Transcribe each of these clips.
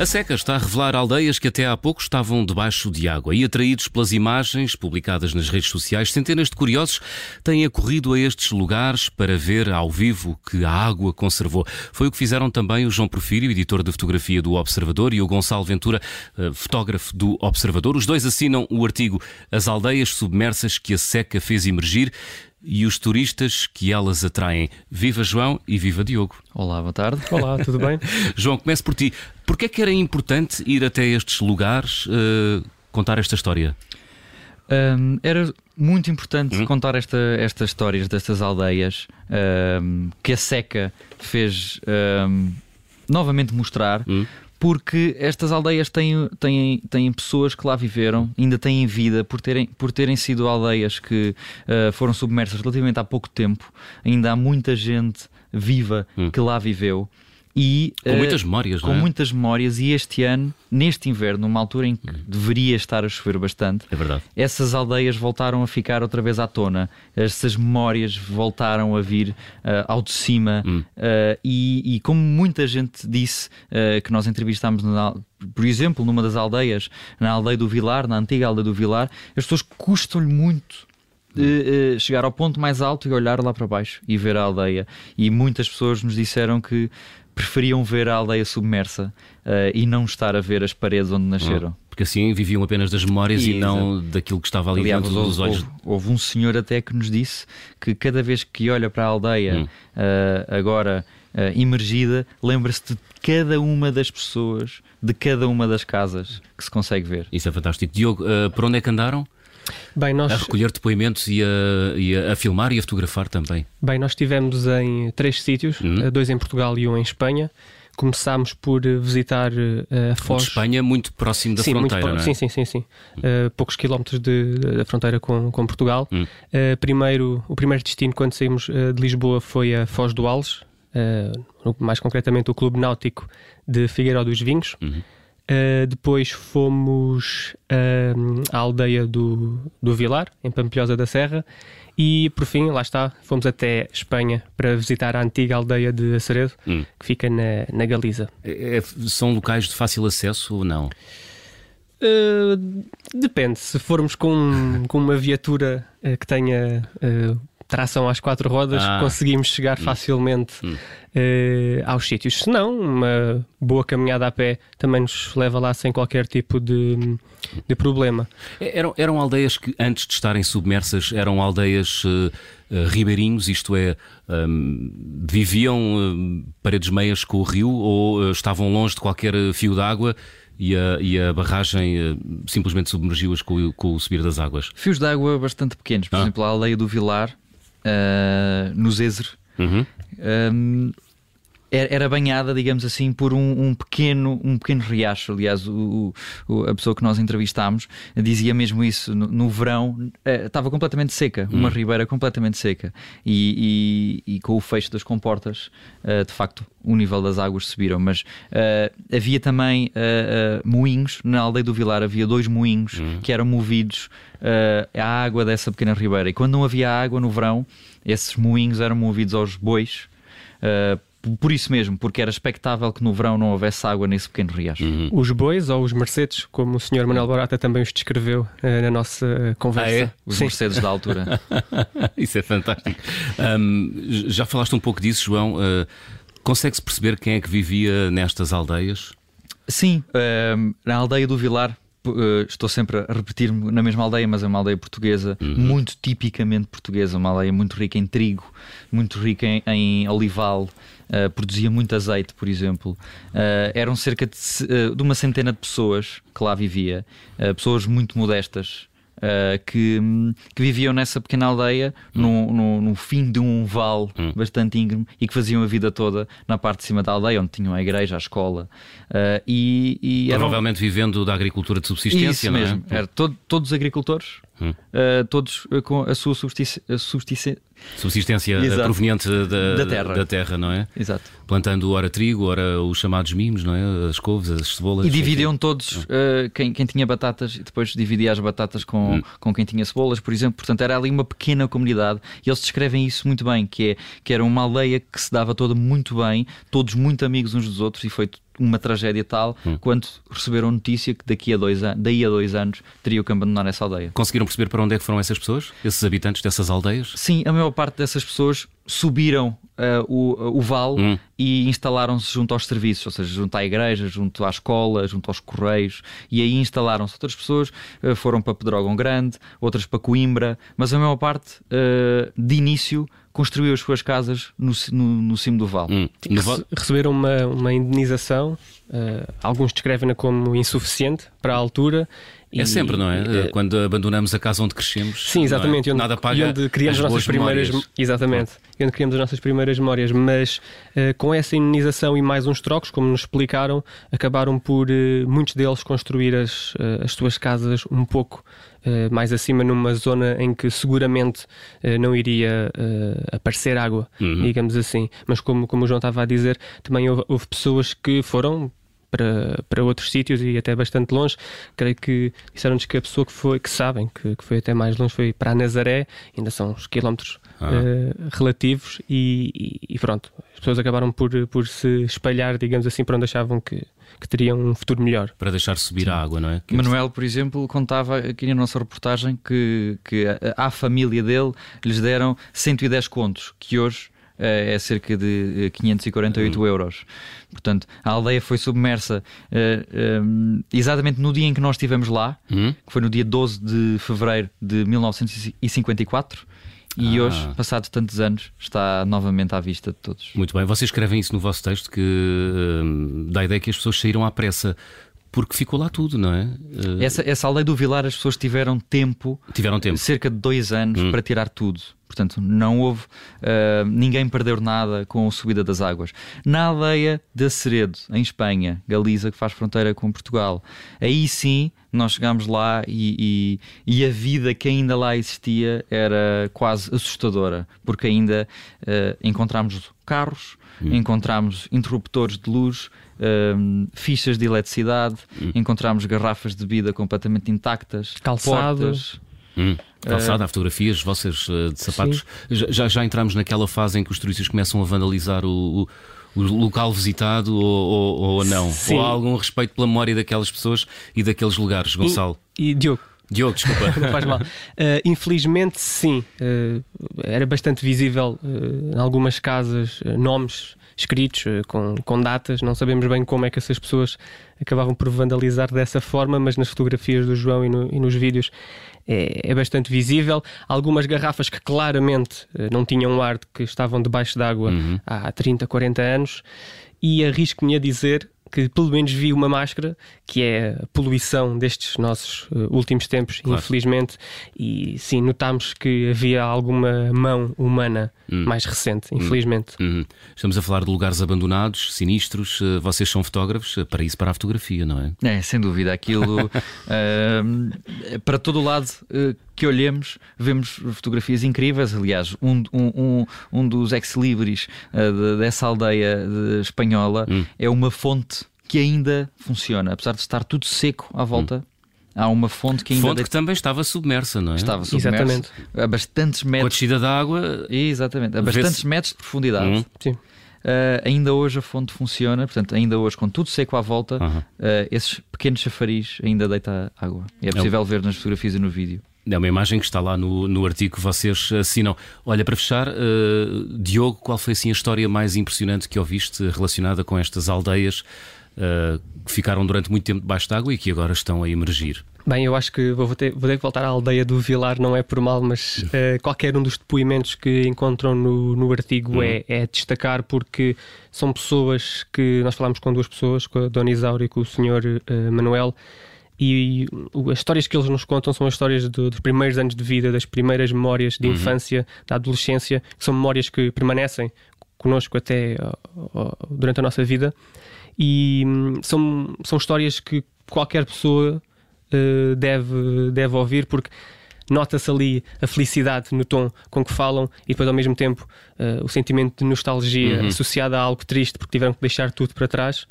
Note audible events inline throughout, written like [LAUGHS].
A seca está a revelar aldeias que até há pouco estavam debaixo de água e, atraídos pelas imagens publicadas nas redes sociais, centenas de curiosos têm acorrido a estes lugares para ver ao vivo que a água conservou. Foi o que fizeram também o João Porfírio, editor de fotografia do Observador, e o Gonçalo Ventura, eh, fotógrafo do Observador. Os dois assinam o artigo As Aldeias Submersas que a Seca fez emergir e os turistas que elas atraem. Viva João e viva Diogo. Olá, boa tarde. Olá, tudo bem? [LAUGHS] João, comece por ti. Porquê é que era importante ir até estes lugares uh, contar esta história? Um, era muito importante hum? contar esta, estas histórias destas aldeias um, que a seca fez um, novamente mostrar. Hum? Porque estas aldeias têm, têm, têm pessoas que lá viveram, ainda têm vida, por terem, por terem sido aldeias que uh, foram submersas relativamente há pouco tempo, ainda há muita gente viva hum. que lá viveu. E, com muitas memórias, Com é? muitas memórias, e este ano, neste inverno, numa altura em que uhum. deveria estar a chover bastante, é verdade. essas aldeias voltaram a ficar outra vez à tona, essas memórias voltaram a vir uh, ao de cima, uh, e, e, como muita gente disse uh, que nós entrevistámos, na, por exemplo, numa das aldeias, na aldeia do Vilar, na antiga aldeia do Vilar, as pessoas custam-lhe muito uh, chegar ao ponto mais alto e olhar lá para baixo e ver a aldeia. E muitas pessoas nos disseram que preferiam ver a aldeia submersa uh, e não estar a ver as paredes onde nasceram. Oh, porque assim viviam apenas das memórias e, e não daquilo que estava ali Aliás, dentro dos olhos. Houve, houve, um senhor até que nos disse que cada vez que olha para a aldeia, hum. uh, agora uh, imergida, lembra-se de cada uma das pessoas, de cada uma das casas que se consegue ver. Isso é fantástico. Diogo, por onde é que andaram? Bem, nós... A recolher depoimente e, a, e a, filmar e a fotografar também. Bem, nós estivemos em três sítios, uhum. dois em Portugal e um em Espanha. Começámos por eh, visitar uh, a Foz. De Espanha, muito próximo da sim, fronteira, muito, é? Sim, sim, sim. sim. Uh, poucos quilómetros de, da fronteira com, com Portugal. Uhum. Uh, primeiro, o primeiro destino, quando saímos de Lisboa, foi a Foz do Ales, mais concretamente o Clube Náutico de Figueiró dos Vinhos. Uhum. Uh, depois fomos uh, à aldeia do, do Vilar, em Pampilhosa da Serra, e por fim, lá está, fomos até Espanha para visitar a antiga aldeia de Aceredo, hum. que fica na, na Galiza. É, é, são locais de fácil acesso ou não? Uh, depende. Se formos com, com uma viatura que tenha tração às quatro rodas, ah. conseguimos chegar hum. facilmente hum. Uh, aos sítios. Se não, uma boa caminhada a pé também nos leva lá sem qualquer tipo de, de problema. É, eram, eram aldeias que, antes de estarem submersas, eram aldeias uh, uh, ribeirinhos, isto é, um, viviam uh, paredes meias com o rio ou estavam longe de qualquer fio d'água? e a, e a barragem simplesmente submergiu-as com, com, o subir das águas? Fios d'água bastante pequenos. Por ah. exemplo, a aldeia do Vilar, uh, no Zezer, uhum. um, era banhada, digamos assim, por um, um, pequeno, um pequeno riacho. Aliás, o, o, a pessoa que nós entrevistámos dizia mesmo isso. No, no verão eh, estava completamente seca, hum. uma ribeira completamente seca. E, e, e, com o fecho das comportas, uh, de facto, o nível das águas subiram. Mas uh, havia também uh, moinhos na aldeia do Vilar, havia dois moinhos hum. que eram movidos à água dessa pequena ribeira. E quando não havia água no verão, esses moinhos eram movidos aos bois. Uh, por isso mesmo, porque era expectável que no verão não houvesse água nesse pequeno riacho. Uhum. Os bois ou os Mercedes, como o Sr. Manuel Barata também os descreveu uh, na nossa uh, conversa. Ah, é? Os Sim. Mercedes da altura. [LAUGHS] isso é fantástico. Um, já falaste um pouco disso, João. Uh, Consegue-se perceber quem é que vivia nestas aldeias? Sim, na aldeia do Vilar, estou sempre a repetir-me na mesma aldeia, mas é uma aldeia portuguesa, uhum. muito tipicamente portuguesa, uma aldeia muito rica em trigo, muito rica em, em olival, uh, produzia muito azeite, por exemplo. Uh, eram cerca de, de, uma centena de pessoas que lá vivia, pessoas muito modestas, uh, que, que, viviam nessa pequena aldeia, hum. no, no, no, fim de um vale hum. bastante íngreme e que faziam a vida toda na parte de cima da aldeia, onde tinham a igreja, a escola. Uh, e, e Provavelmente eram... vivendo da agricultura de subsistência, Isso não é? mesmo. Era todo, todos agricultores, hum. uh, todos com a sua subsistência Subsistência eh, Exato. proveniente da, da, terra. da terra, não é? Exato. Plantando ora trigo, ora os chamados mimos, não é? As couves, as cebolas. E dividiam todos, uh, quem, quem tinha batatas, e depois dividia as batatas com, hum. com quem tinha cebolas, por exemplo. Portanto, era ali uma pequena comunidade e eles descrevem isso muito bem, que, é, que era uma aldeia que se dava toda muito bem, todos muito amigos uns dos outros e foi uma tragédia tal hum. quanto receberam notícia que daqui a dois anos, daí a dois anos teriam que abandonar essa aldeia. Conseguiram perceber para onde é que foram essas pessoas? Esses habitantes dessas aldeias? Sim, a maior parte dessas pessoas subiram uh, o, o vale hum. e instalaram-se junto aos serviços, ou seja, junto à igreja, junto à escola, junto aos correios, e aí instalaram-se. Outras pessoas uh, foram para Pedrógão Grande, outras para Coimbra, mas a maior parte, uh, de início, construiu as suas casas no, no, no cimo do vale. Hum. Receberam uma, uma indenização, alguns descrevem-na como insuficiente para a altura é sempre, não é? é? Quando abandonamos a casa onde crescemos. Sim, exatamente. É? Onde, Nada paga. E onde criamos as nossas primeiras. Memórias. Exatamente. E onde criamos as nossas primeiras memórias. Mas uh, com essa indenização e mais uns trocos, como nos explicaram, acabaram por uh, muitos deles construir as, uh, as suas casas um pouco mais acima, numa zona em que seguramente não iria aparecer água, uhum. digamos assim. Mas como, como o João estava a dizer, também houve, houve pessoas que foram para, para outros sítios e até bastante longe. Creio que disseram-nos que a pessoa que foi, que sabem que, que, foi até mais longe, foi para a Nazaré, ainda são uns quilómetros ah. uh, relativos, e, e, e, pronto, as pessoas acabaram por, por se espalhar, digamos assim, para onde achavam que, que teriam um futuro melhor. Para deixar subir Sim. a água, não é? Que Manuel, por exemplo, contava aqui na nossa reportagem que, que à família dele lhes deram 110 contos, que hoje é cerca de 548 uhum. euros. Portanto, a aldeia foi submersa uh, exatamente no dia em que nós estivemos lá, uhum. que foi no dia 12 de fevereiro de 1954. E ah. hoje, passados tantos anos, está novamente à vista de todos. Muito bem, vocês escrevem isso no vosso texto que uh, dá a ideia que as pessoas saíram à pressa porque ficou lá tudo, não é? Uh... Essa, essa aldeia do Vilar, as pessoas tiveram tempo, tiveram tempo, cerca de dois anos, hum. para tirar tudo. Portanto, não houve. Uh, ninguém perdeu nada com a subida das águas. Na aldeia de Aceredo, em Espanha, Galiza, que faz fronteira com Portugal, aí sim nós chegámos lá e, e, e a vida que ainda lá existia era quase assustadora, porque ainda uh, encontramos carros, hum. encontramos interruptores de luz, um, fichas de eletricidade, hum. encontramos garrafas de bebida completamente intactas, calçados. Hum. Calçada, uh, fotografias vossas uh, de sapatos. Já, já entramos naquela fase em que os turistas começam a vandalizar o, o, o local visitado ou, ou, ou não? Sim. Ou há algum respeito pela memória daquelas pessoas e daqueles lugares, Gonçalo? E, e Diogo, Diogo, desculpa. [LAUGHS] Não faz mal. Uh, infelizmente, sim. Uh, era bastante visível uh, em algumas casas nomes escritos com, com datas. Não sabemos bem como é que essas pessoas acabavam por vandalizar dessa forma, mas nas fotografias do João e, no, e nos vídeos é, é, bastante visível. Algumas garrafas que claramente não tinham ar que estavam debaixo d'água uhum. há 30, 40 anos. E arrisco-me a dizer que pelo menos vi uma máscara, que é a poluição destes nossos uh, últimos tempos, claro. infelizmente, e sim, notámos que havia alguma mão humana hum. mais recente, hum. infelizmente. Hum. Estamos a falar de lugares abandonados, sinistros. Uh, vocês são fotógrafos, uh, para isso, para a fotografia, não é? É, sem dúvida. Aquilo, [LAUGHS] para todo o lado que olhemos, vemos fotografias incríveis. Aliás, um, um, um, dos ex-libris uh, dessa aldeia de espanhola hum. é uma fonte que ainda funciona, apesar de estar tudo seco à volta. Hum. Há uma fonte que ainda. Fonte que também estava submersa, não é? Estava submersa. Exatamente. A bastantes metros. Com a descida da água. Exatamente. A bastantes metros de profundidade. Hum. Sim. Uh, ainda hoje a fonte funciona, portanto, ainda hoje, com tudo seco à volta, uh, esses pequenos chafarizes ainda deita água. E é possível é ver nas fotografias e no vídeo. É uma imagem que está lá no, no artigo que vocês assinam. Olha, para fechar, uh, Diogo, qual foi assim a história mais impressionante que ouviste relacionada com estas aldeias uh, que ficaram durante muito tempo debaixo d'água e que agora estão a emergir? Bem, eu acho que vou ter, vou ter que voltar à aldeia do Vilar, não é por mal, mas uh, qualquer um dos depoimentos que encontram no, no artigo uhum. é, é destacar porque são pessoas que nós falámos com duas pessoas, com a Dona Isaura e com o Sr. Uh, Manuel, e as histórias que eles nos contam são as histórias do, dos primeiros anos de vida, das primeiras memórias de uhum. infância, da adolescência, que são memórias que permanecem connosco até durante a nossa vida. E um, são, são histórias que qualquer pessoa uh, deve, deve ouvir, porque nota-se ali a felicidade no tom com que falam e depois ao mesmo tempo uh, o sentimento de nostalgia uhum. associado a algo triste porque tiveram que deixar tudo para trás.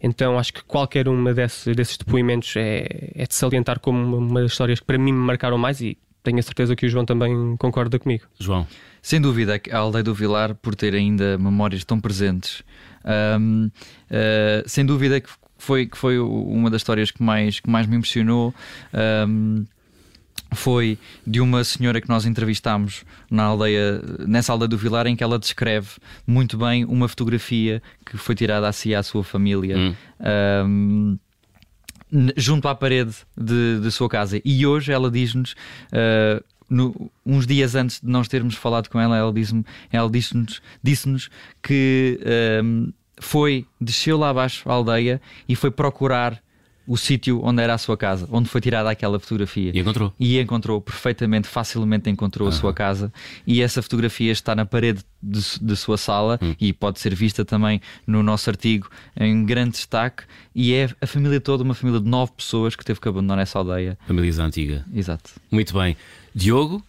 Então acho que qualquer uma desse, desses depoimentos é, é de salientar como uma, uma das histórias que para mim me marcaram mais e tenho a certeza que o João também concorda comigo. João. Sem dúvida, a aldeia do Vilar, por ter ainda memórias tão presentes Um, uh, sem dúvida que foi, que foi uma das histórias que mais, que mais me impressionou. Um, foi de uma senhora que nós entrevistámos na aldeia, nessa aldeia do Vilar, em que ela descreve muito bem uma fotografia que foi tirada a si e à sua família. Hum. Um, junto à parede de, de sua casa. E hoje ela diz-nos, uh, no, uns dias antes de nós termos falado com ela, ela disse-nos disse disse que uh, foi, desceu lá abaixo à aldeia e foi procurar o sítio onde era a sua casa, onde foi tirada aquela fotografia. E encontrou. E encontrou perfeitamente, facilmente encontrou uhum. a sua casa. E essa fotografia está na parede de, de sua sala uhum. e pode ser vista também no nosso artigo em grande destaque. E é a família toda, uma família de nove pessoas que teve que abandonar essa aldeia. Família antiga. Exato. Muito bem. Diogo,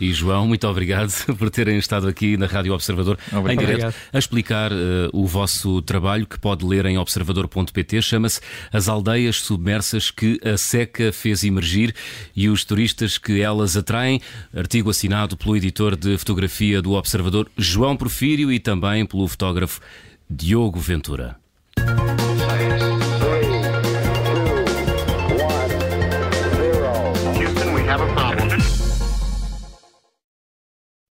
e João, muito obrigado [LAUGHS] por terem estado aqui na Rádio Observador obrigado. em direto a explicar uh, o vosso trabalho que pode ler em observador.pt. Chama-se As Aldeias Submersas que a Seca fez emergir e os turistas que elas atraem. Artigo assinado pelo editor de fotografia do Observador, João Porfírio, e também pelo fotógrafo Diogo Ventura.